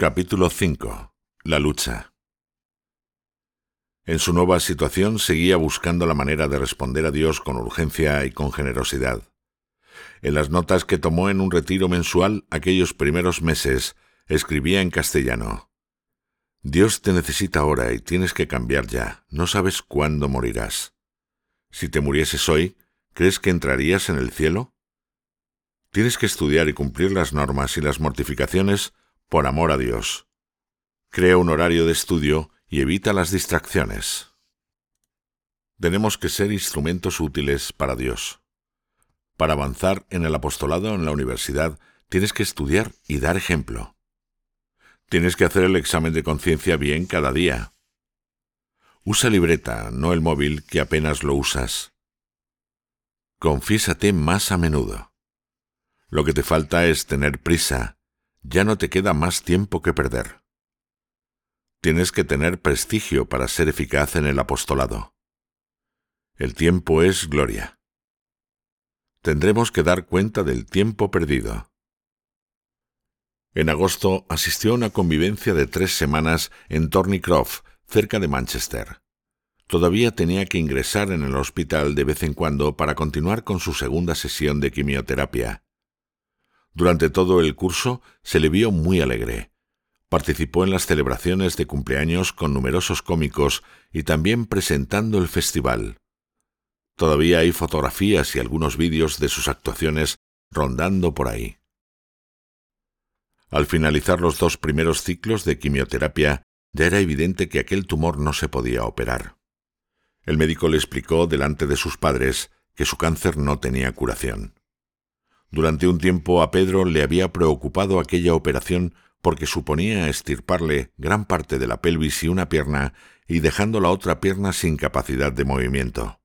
Capítulo 5. La lucha. En su nueva situación seguía buscando la manera de responder a Dios con urgencia y con generosidad. En las notas que tomó en un retiro mensual aquellos primeros meses, escribía en castellano. Dios te necesita ahora y tienes que cambiar ya. No sabes cuándo morirás. Si te murieses hoy, ¿crees que entrarías en el cielo? Tienes que estudiar y cumplir las normas y las mortificaciones por amor a Dios. Crea un horario de estudio y evita las distracciones. Tenemos que ser instrumentos útiles para Dios. Para avanzar en el apostolado en la universidad, tienes que estudiar y dar ejemplo. Tienes que hacer el examen de conciencia bien cada día. Usa libreta, no el móvil que apenas lo usas. Confiésate más a menudo. Lo que te falta es tener prisa, ya no te queda más tiempo que perder. Tienes que tener prestigio para ser eficaz en el apostolado. El tiempo es gloria. Tendremos que dar cuenta del tiempo perdido. En agosto asistió a una convivencia de tres semanas en Thornycroft, cerca de Manchester. Todavía tenía que ingresar en el hospital de vez en cuando para continuar con su segunda sesión de quimioterapia. Durante todo el curso se le vio muy alegre. Participó en las celebraciones de cumpleaños con numerosos cómicos y también presentando el festival. Todavía hay fotografías y algunos vídeos de sus actuaciones rondando por ahí. Al finalizar los dos primeros ciclos de quimioterapia, ya era evidente que aquel tumor no se podía operar. El médico le explicó delante de sus padres que su cáncer no tenía curación. Durante un tiempo a Pedro le había preocupado aquella operación porque suponía estirparle gran parte de la pelvis y una pierna y dejando la otra pierna sin capacidad de movimiento.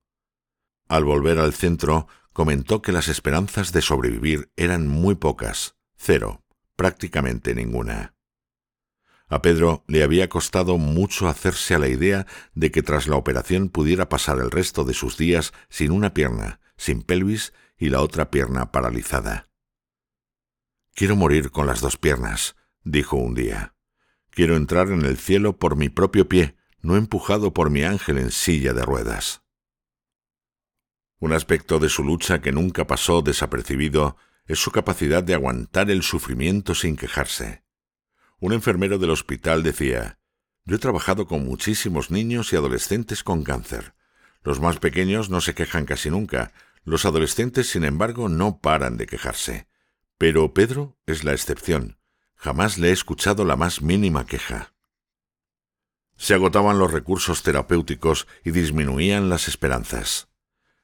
Al volver al centro, comentó que las esperanzas de sobrevivir eran muy pocas, cero, prácticamente ninguna. A Pedro le había costado mucho hacerse a la idea de que tras la operación pudiera pasar el resto de sus días sin una pierna, sin pelvis y la otra pierna paralizada. Quiero morir con las dos piernas, dijo un día. Quiero entrar en el cielo por mi propio pie, no empujado por mi ángel en silla de ruedas. Un aspecto de su lucha que nunca pasó desapercibido es su capacidad de aguantar el sufrimiento sin quejarse. Un enfermero del hospital decía, Yo he trabajado con muchísimos niños y adolescentes con cáncer. Los más pequeños no se quejan casi nunca, los adolescentes, sin embargo, no paran de quejarse. Pero Pedro es la excepción. Jamás le he escuchado la más mínima queja. Se agotaban los recursos terapéuticos y disminuían las esperanzas.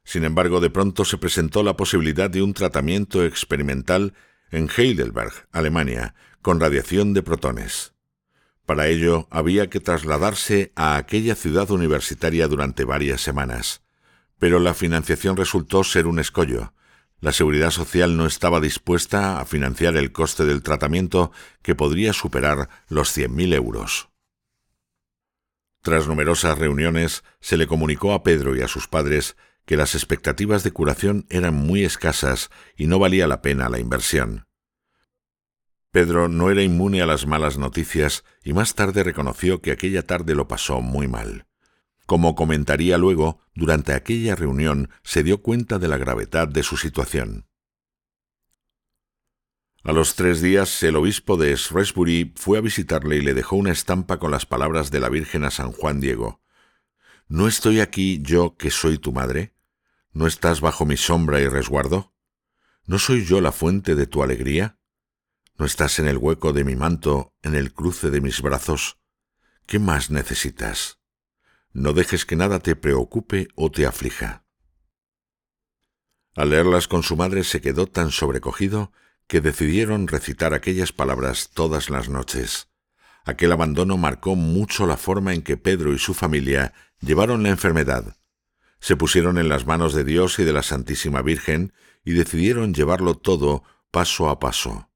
Sin embargo, de pronto se presentó la posibilidad de un tratamiento experimental en Heidelberg, Alemania, con radiación de protones. Para ello había que trasladarse a aquella ciudad universitaria durante varias semanas pero la financiación resultó ser un escollo. La seguridad social no estaba dispuesta a financiar el coste del tratamiento que podría superar los 100.000 euros. Tras numerosas reuniones, se le comunicó a Pedro y a sus padres que las expectativas de curación eran muy escasas y no valía la pena la inversión. Pedro no era inmune a las malas noticias y más tarde reconoció que aquella tarde lo pasó muy mal. Como comentaría luego, durante aquella reunión se dio cuenta de la gravedad de su situación. A los tres días el obispo de Shrewsbury fue a visitarle y le dejó una estampa con las palabras de la Virgen a San Juan Diego. ¿No estoy aquí yo que soy tu madre? ¿No estás bajo mi sombra y resguardo? ¿No soy yo la fuente de tu alegría? ¿No estás en el hueco de mi manto, en el cruce de mis brazos? ¿Qué más necesitas? No dejes que nada te preocupe o te aflija. Al leerlas con su madre se quedó tan sobrecogido que decidieron recitar aquellas palabras todas las noches. Aquel abandono marcó mucho la forma en que Pedro y su familia llevaron la enfermedad. Se pusieron en las manos de Dios y de la Santísima Virgen y decidieron llevarlo todo paso a paso.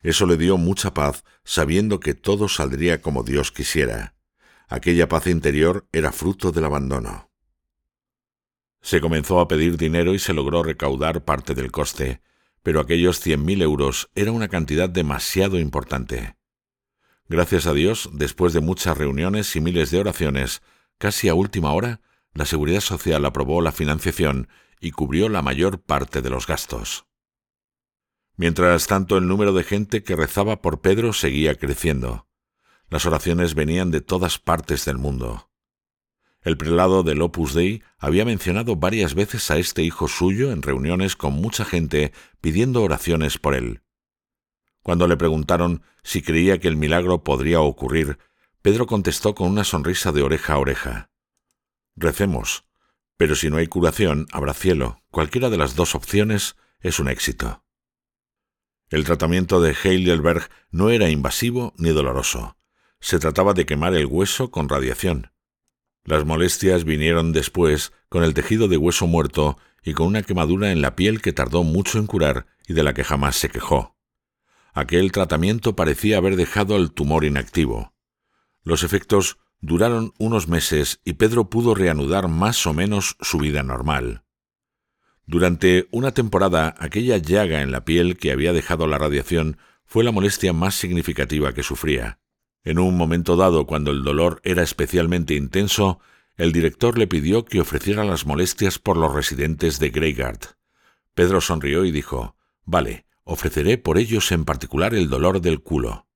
Eso le dio mucha paz, sabiendo que todo saldría como Dios quisiera. Aquella paz interior era fruto del abandono. Se comenzó a pedir dinero y se logró recaudar parte del coste, pero aquellos cien mil euros era una cantidad demasiado importante. Gracias a Dios, después de muchas reuniones y miles de oraciones, casi a última hora, la Seguridad Social aprobó la financiación y cubrió la mayor parte de los gastos. Mientras tanto, el número de gente que rezaba por Pedro seguía creciendo. Las oraciones venían de todas partes del mundo. El prelado del Opus Dei había mencionado varias veces a este hijo suyo en reuniones con mucha gente pidiendo oraciones por él. Cuando le preguntaron si creía que el milagro podría ocurrir, Pedro contestó con una sonrisa de oreja a oreja. Recemos, pero si no hay curación, habrá cielo. Cualquiera de las dos opciones es un éxito. El tratamiento de Heidelberg no era invasivo ni doloroso. Se trataba de quemar el hueso con radiación. Las molestias vinieron después con el tejido de hueso muerto y con una quemadura en la piel que tardó mucho en curar y de la que jamás se quejó. Aquel tratamiento parecía haber dejado el tumor inactivo. Los efectos duraron unos meses y Pedro pudo reanudar más o menos su vida normal. Durante una temporada, aquella llaga en la piel que había dejado la radiación fue la molestia más significativa que sufría. En un momento dado, cuando el dolor era especialmente intenso, el director le pidió que ofreciera las molestias por los residentes de Greygard. Pedro sonrió y dijo, Vale, ofreceré por ellos en particular el dolor del culo.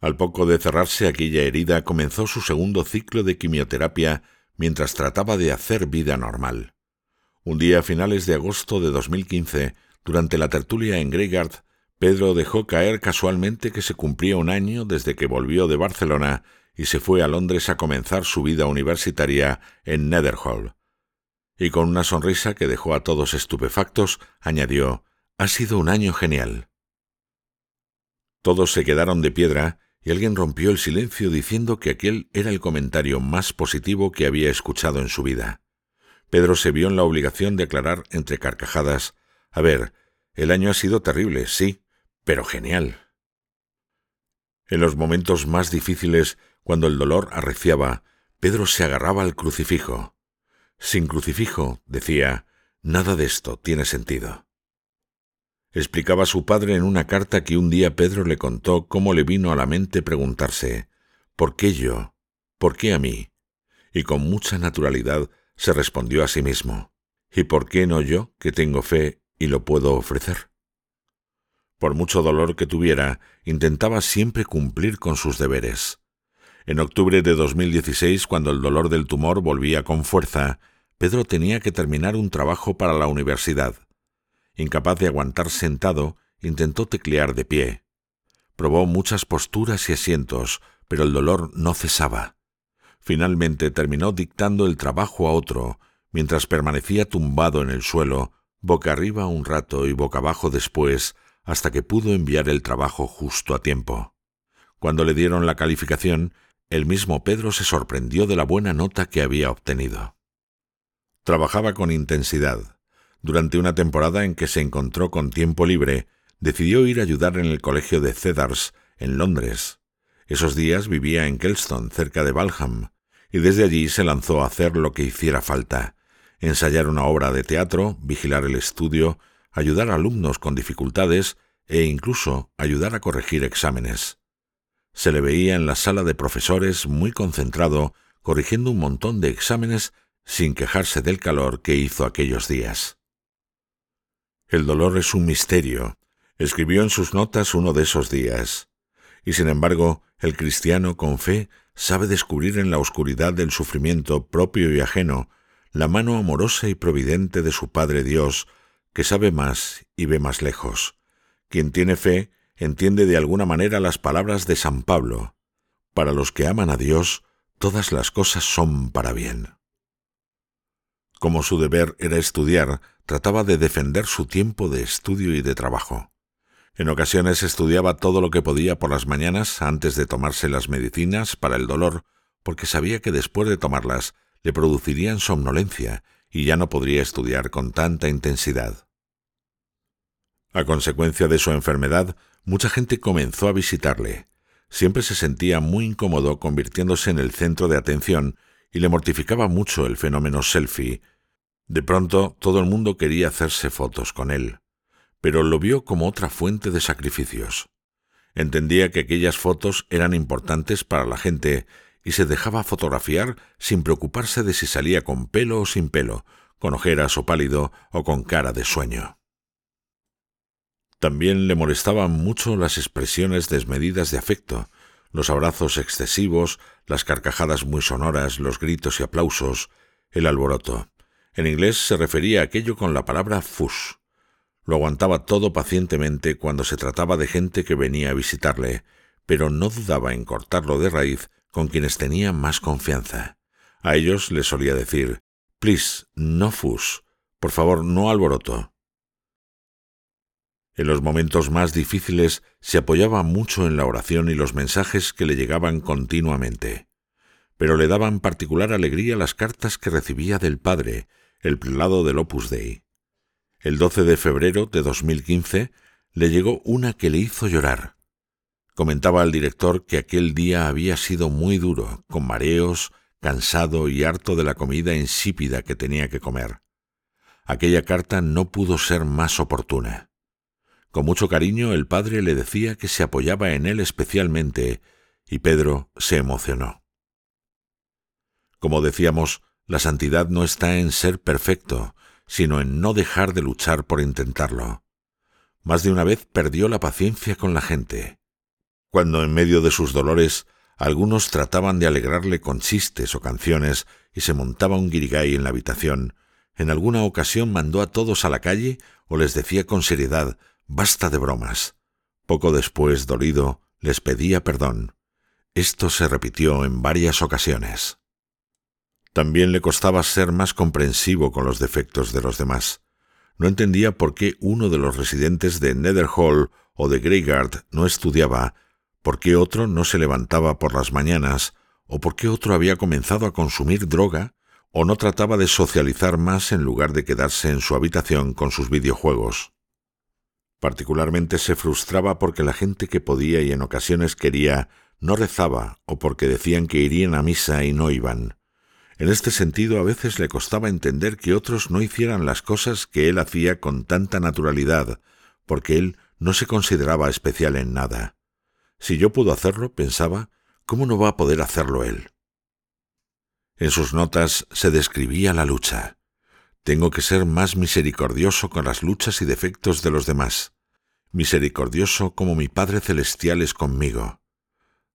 Al poco de cerrarse aquella herida comenzó su segundo ciclo de quimioterapia mientras trataba de hacer vida normal. Un día a finales de agosto de 2015, durante la tertulia en Greygard, Pedro dejó caer casualmente que se cumplía un año desde que volvió de Barcelona y se fue a Londres a comenzar su vida universitaria en Netherhall. Y con una sonrisa que dejó a todos estupefactos, añadió ha sido un año genial. Todos se quedaron de piedra y alguien rompió el silencio diciendo que aquel era el comentario más positivo que había escuchado en su vida. Pedro se vio en la obligación de aclarar entre carcajadas A ver, el año ha sido terrible, sí, pero genial. En los momentos más difíciles, cuando el dolor arreciaba, Pedro se agarraba al crucifijo. Sin crucifijo, decía, nada de esto tiene sentido explicaba su padre en una carta que un día Pedro le contó cómo le vino a la mente preguntarse ¿Por qué yo? ¿Por qué a mí? Y con mucha naturalidad se respondió a sí mismo ¿Y por qué no yo, que tengo fe y lo puedo ofrecer? Por mucho dolor que tuviera, intentaba siempre cumplir con sus deberes. En octubre de 2016, cuando el dolor del tumor volvía con fuerza, Pedro tenía que terminar un trabajo para la universidad. Incapaz de aguantar sentado, intentó teclear de pie. Probó muchas posturas y asientos, pero el dolor no cesaba. Finalmente terminó dictando el trabajo a otro, mientras permanecía tumbado en el suelo, boca arriba un rato y boca abajo después, hasta que pudo enviar el trabajo justo a tiempo. Cuando le dieron la calificación, el mismo Pedro se sorprendió de la buena nota que había obtenido. Trabajaba con intensidad. Durante una temporada en que se encontró con tiempo libre, decidió ir a ayudar en el colegio de Cedars, en Londres. Esos días vivía en Kelston, cerca de Balham, y desde allí se lanzó a hacer lo que hiciera falta, ensayar una obra de teatro, vigilar el estudio, ayudar a alumnos con dificultades e incluso ayudar a corregir exámenes. Se le veía en la sala de profesores muy concentrado, corrigiendo un montón de exámenes sin quejarse del calor que hizo aquellos días. El dolor es un misterio, escribió en sus notas uno de esos días. Y sin embargo, el cristiano con fe sabe descubrir en la oscuridad del sufrimiento propio y ajeno la mano amorosa y providente de su Padre Dios, que sabe más y ve más lejos. Quien tiene fe entiende de alguna manera las palabras de San Pablo. Para los que aman a Dios, todas las cosas son para bien. Como su deber era estudiar, trataba de defender su tiempo de estudio y de trabajo. En ocasiones estudiaba todo lo que podía por las mañanas antes de tomarse las medicinas para el dolor, porque sabía que después de tomarlas le producirían somnolencia y ya no podría estudiar con tanta intensidad. A consecuencia de su enfermedad, mucha gente comenzó a visitarle. Siempre se sentía muy incómodo convirtiéndose en el centro de atención y le mortificaba mucho el fenómeno selfie, de pronto todo el mundo quería hacerse fotos con él, pero lo vio como otra fuente de sacrificios. Entendía que aquellas fotos eran importantes para la gente y se dejaba fotografiar sin preocuparse de si salía con pelo o sin pelo, con ojeras o pálido o con cara de sueño. También le molestaban mucho las expresiones desmedidas de afecto, los abrazos excesivos, las carcajadas muy sonoras, los gritos y aplausos, el alboroto. En inglés se refería a aquello con la palabra fus. Lo aguantaba todo pacientemente cuando se trataba de gente que venía a visitarle, pero no dudaba en cortarlo de raíz con quienes tenía más confianza. A ellos les solía decir Please, no fus. Por favor, no alboroto. En los momentos más difíciles se apoyaba mucho en la oración y los mensajes que le llegaban continuamente. Pero le daban particular alegría las cartas que recibía del padre, el prelado del Opus Dei. El 12 de febrero de 2015 le llegó una que le hizo llorar. Comentaba al director que aquel día había sido muy duro, con mareos, cansado y harto de la comida insípida que tenía que comer. Aquella carta no pudo ser más oportuna. Con mucho cariño el padre le decía que se apoyaba en él especialmente, y Pedro se emocionó. Como decíamos, la santidad no está en ser perfecto, sino en no dejar de luchar por intentarlo. Más de una vez perdió la paciencia con la gente. Cuando en medio de sus dolores algunos trataban de alegrarle con chistes o canciones y se montaba un guirigay en la habitación, en alguna ocasión mandó a todos a la calle o les decía con seriedad Basta de bromas. Poco después, dolido, les pedía perdón. Esto se repitió en varias ocasiones. También le costaba ser más comprensivo con los defectos de los demás. No entendía por qué uno de los residentes de Netherhall o de Greygard no estudiaba, por qué otro no se levantaba por las mañanas, o por qué otro había comenzado a consumir droga, o no trataba de socializar más en lugar de quedarse en su habitación con sus videojuegos. Particularmente se frustraba porque la gente que podía y en ocasiones quería no rezaba o porque decían que irían a misa y no iban. En este sentido a veces le costaba entender que otros no hicieran las cosas que él hacía con tanta naturalidad, porque él no se consideraba especial en nada. Si yo puedo hacerlo, pensaba, ¿cómo no va a poder hacerlo él? En sus notas se describía la lucha. Tengo que ser más misericordioso con las luchas y defectos de los demás, misericordioso como mi Padre Celestial es conmigo.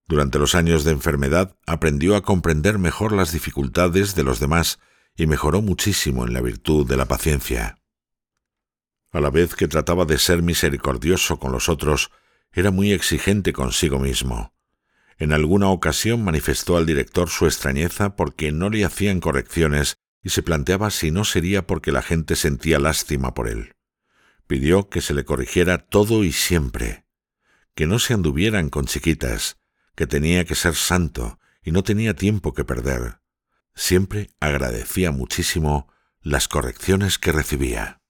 Durante los años de enfermedad aprendió a comprender mejor las dificultades de los demás y mejoró muchísimo en la virtud de la paciencia. A la vez que trataba de ser misericordioso con los otros, era muy exigente consigo mismo. En alguna ocasión manifestó al director su extrañeza porque no le hacían correcciones y se planteaba si no sería porque la gente sentía lástima por él. Pidió que se le corrigiera todo y siempre, que no se anduvieran con chiquitas, que tenía que ser santo y no tenía tiempo que perder. Siempre agradecía muchísimo las correcciones que recibía.